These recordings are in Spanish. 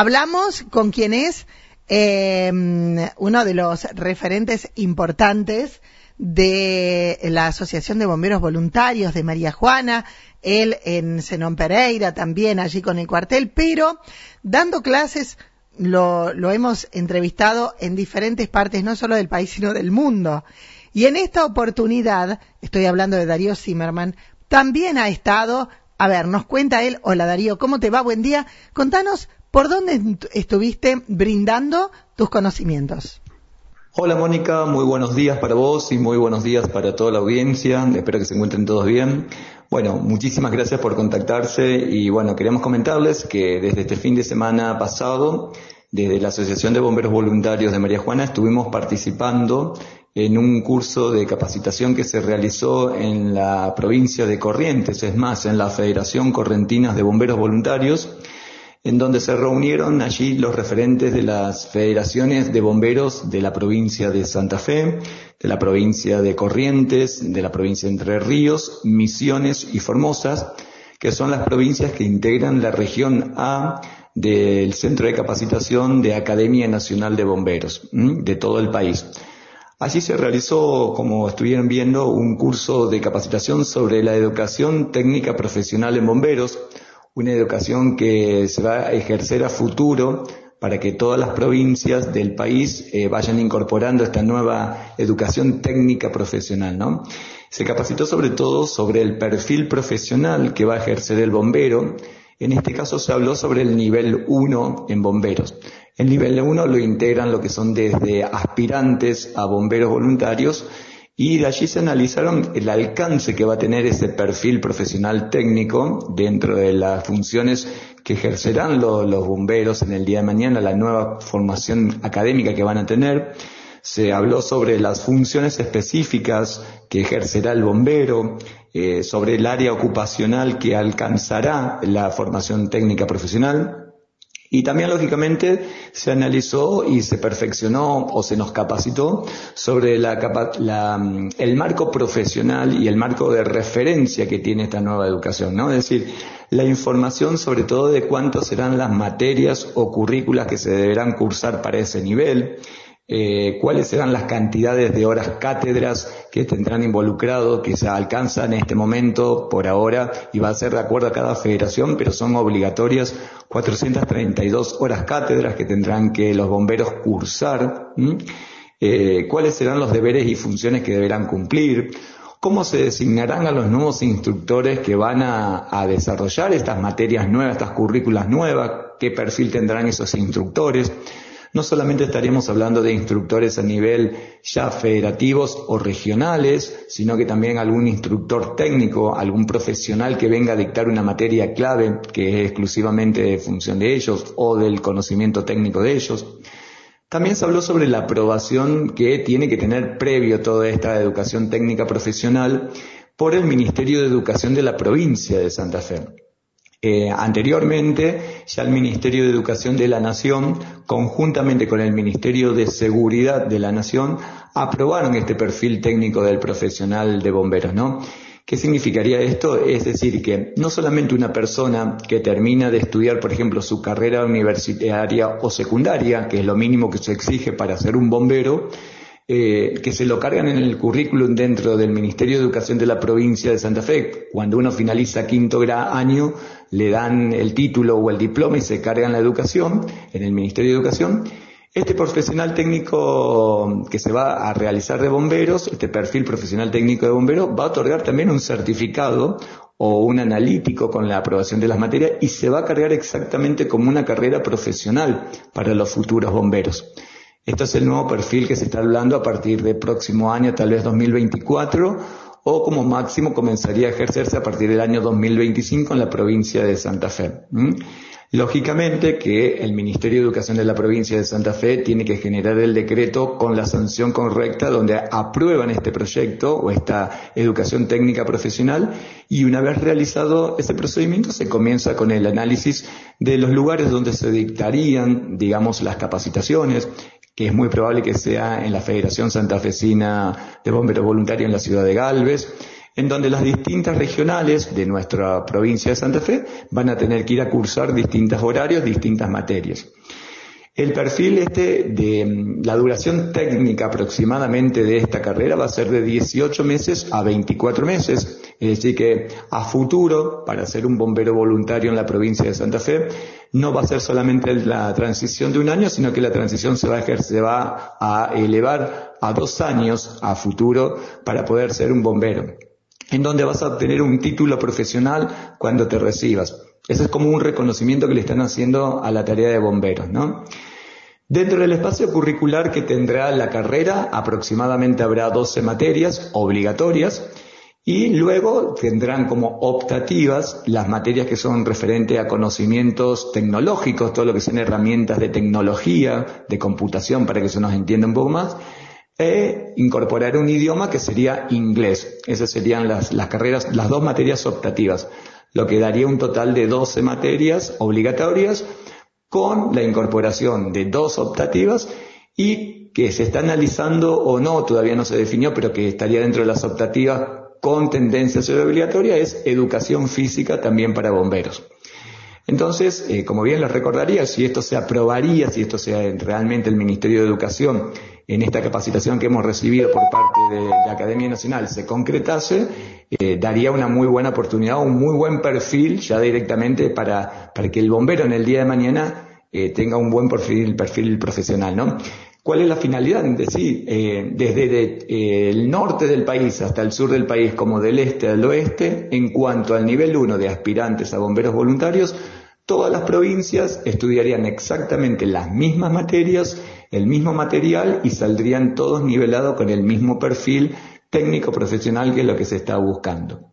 Hablamos con quien es eh, uno de los referentes importantes de la Asociación de Bomberos Voluntarios de María Juana, él en Zenón Pereira también allí con el cuartel, pero dando clases lo, lo hemos entrevistado en diferentes partes, no solo del país, sino del mundo. Y en esta oportunidad, estoy hablando de Darío Zimmerman, también ha estado, a ver, nos cuenta él, hola Darío, ¿cómo te va? Buen día. Contanos por dónde estuviste brindando tus conocimientos. Hola Mónica, muy buenos días para vos y muy buenos días para toda la audiencia. Espero que se encuentren todos bien. Bueno, muchísimas gracias por contactarse y bueno, queremos comentarles que desde este fin de semana pasado, desde la Asociación de Bomberos Voluntarios de María Juana, estuvimos participando en un curso de capacitación que se realizó en la provincia de Corrientes, es más, en la Federación Correntinas de Bomberos Voluntarios, en donde se reunieron allí los referentes de las federaciones de bomberos de la provincia de Santa Fe, de la provincia de Corrientes, de la provincia de Entre Ríos, Misiones y Formosas, que son las provincias que integran la región A del Centro de Capacitación de Academia Nacional de Bomberos de todo el país. Allí se realizó, como estuvieron viendo, un curso de capacitación sobre la educación técnica profesional en bomberos, una educación que se va a ejercer a futuro para que todas las provincias del país eh, vayan incorporando esta nueva educación técnica profesional, ¿no? Se capacitó sobre todo sobre el perfil profesional que va a ejercer el bombero. En este caso se habló sobre el nivel 1 en bomberos. El nivel 1 lo integran lo que son desde aspirantes a bomberos voluntarios y de allí se analizaron el alcance que va a tener ese perfil profesional técnico dentro de las funciones que ejercerán los bomberos en el día de mañana, la nueva formación académica que van a tener. Se habló sobre las funciones específicas que ejercerá el bombero, eh, sobre el área ocupacional que alcanzará la formación técnica profesional, y también, lógicamente, se analizó y se perfeccionó o se nos capacitó sobre la, mm, el marco profesional y el marco de referencia que tiene esta nueva educación, ¿no? Es decir, la información sobre todo de cuántas serán las materias o currículas que se deberán cursar para ese nivel, eh, cuáles serán las cantidades de horas cátedras que tendrán involucrado, que se alcanzan en este momento por ahora y va a ser de acuerdo a cada federación, pero son obligatorias 432 horas cátedras que tendrán que los bomberos cursar, eh, cuáles serán los deberes y funciones que deberán cumplir, cómo se designarán a los nuevos instructores que van a, a desarrollar estas materias nuevas, estas currículas nuevas, qué perfil tendrán esos instructores, no solamente estaríamos hablando de instructores a nivel ya federativos o regionales, sino que también algún instructor técnico, algún profesional que venga a dictar una materia clave que es exclusivamente de función de ellos o del conocimiento técnico de ellos. También se habló sobre la aprobación que tiene que tener previo toda esta educación técnica profesional por el Ministerio de Educación de la provincia de Santa Fe. Eh, anteriormente, ya el Ministerio de Educación de la Nación, conjuntamente con el Ministerio de Seguridad de la Nación, aprobaron este perfil técnico del profesional de bomberos, ¿no? ¿Qué significaría esto? Es decir, que no solamente una persona que termina de estudiar, por ejemplo, su carrera universitaria o secundaria, que es lo mínimo que se exige para ser un bombero, eh, que se lo cargan en el currículum dentro del Ministerio de Educación de la provincia de Santa Fe. Cuando uno finaliza quinto año, le dan el título o el diploma y se cargan la educación en el Ministerio de Educación. Este profesional técnico que se va a realizar de bomberos, este perfil profesional técnico de bomberos, va a otorgar también un certificado o un analítico con la aprobación de las materias y se va a cargar exactamente como una carrera profesional para los futuros bomberos. Este es el nuevo perfil que se está hablando a partir del próximo año, tal vez 2024, o como máximo comenzaría a ejercerse a partir del año 2025 en la provincia de Santa Fe. Lógicamente que el Ministerio de Educación de la provincia de Santa Fe tiene que generar el decreto con la sanción correcta donde aprueban este proyecto o esta educación técnica profesional y una vez realizado ese procedimiento se comienza con el análisis de los lugares donde se dictarían, digamos, las capacitaciones, que es muy probable que sea en la Federación Santafesina de Bomberos Voluntarios en la ciudad de Galvez, en donde las distintas regionales de nuestra provincia de Santa Fe van a tener que ir a cursar distintos horarios, distintas materias. El perfil este de mm, la duración técnica aproximadamente de esta carrera va a ser de 18 meses a 24 meses. Es decir que a futuro, para ser un bombero voluntario en la provincia de Santa Fe, no va a ser solamente la transición de un año, sino que la transición se va a, a elevar a dos años a futuro para poder ser un bombero en donde vas a obtener un título profesional cuando te recibas. Ese es como un reconocimiento que le están haciendo a la tarea de bomberos, ¿no? Dentro del espacio curricular que tendrá la carrera, aproximadamente habrá 12 materias obligatorias y luego tendrán como optativas las materias que son referentes a conocimientos tecnológicos, todo lo que son herramientas de tecnología, de computación, para que se nos entienda un poco más, e incorporar un idioma que sería inglés. Esas serían las, las carreras, las dos materias optativas, lo que daría un total de 12 materias obligatorias con la incorporación de dos optativas y que se está analizando o no, todavía no se definió, pero que estaría dentro de las optativas con tendencia obligatoria, es educación física también para bomberos. Entonces, eh, como bien les recordaría, si esto se aprobaría, si esto sea realmente el Ministerio de Educación en esta capacitación que hemos recibido por parte de la Academia Nacional se concretase, eh, daría una muy buena oportunidad, un muy buen perfil ya directamente para, para que el bombero en el día de mañana eh, tenga un buen perfil, perfil profesional, ¿no? ¿Cuál es la finalidad? Decir, eh, desde el norte del país hasta el sur del país, como del este al oeste, en cuanto al nivel 1 de aspirantes a bomberos voluntarios, todas las provincias estudiarían exactamente las mismas materias, el mismo material y saldrían todos nivelados con el mismo perfil técnico profesional que es lo que se está buscando.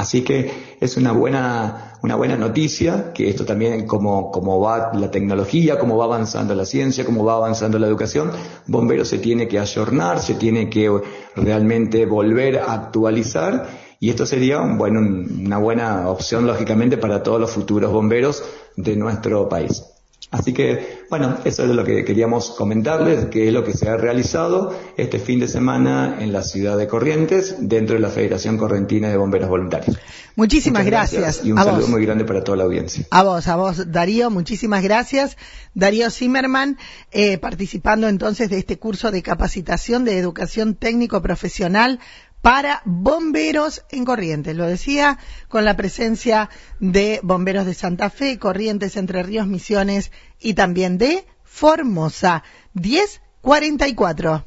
Así que es una buena, una buena noticia que esto también como, como va la tecnología, cómo va avanzando la ciencia, cómo va avanzando la educación, Bomberos se tiene que ayornar, se tiene que realmente volver a actualizar y esto sería bueno, una buena opción, lógicamente, para todos los futuros bomberos de nuestro país. Así que, bueno, eso es lo que queríamos comentarles, que es lo que se ha realizado este fin de semana en la ciudad de Corrientes, dentro de la Federación Correntina de Bomberos Voluntarios. Muchísimas gracias. Y un saludo muy grande para toda la audiencia. A vos, a vos, Darío, muchísimas gracias. Darío Zimmerman, eh, participando entonces de este curso de capacitación de educación técnico profesional para bomberos en Corrientes. Lo decía con la presencia de bomberos de Santa Fe, Corrientes, Entre Ríos, Misiones y también de Formosa. 1044.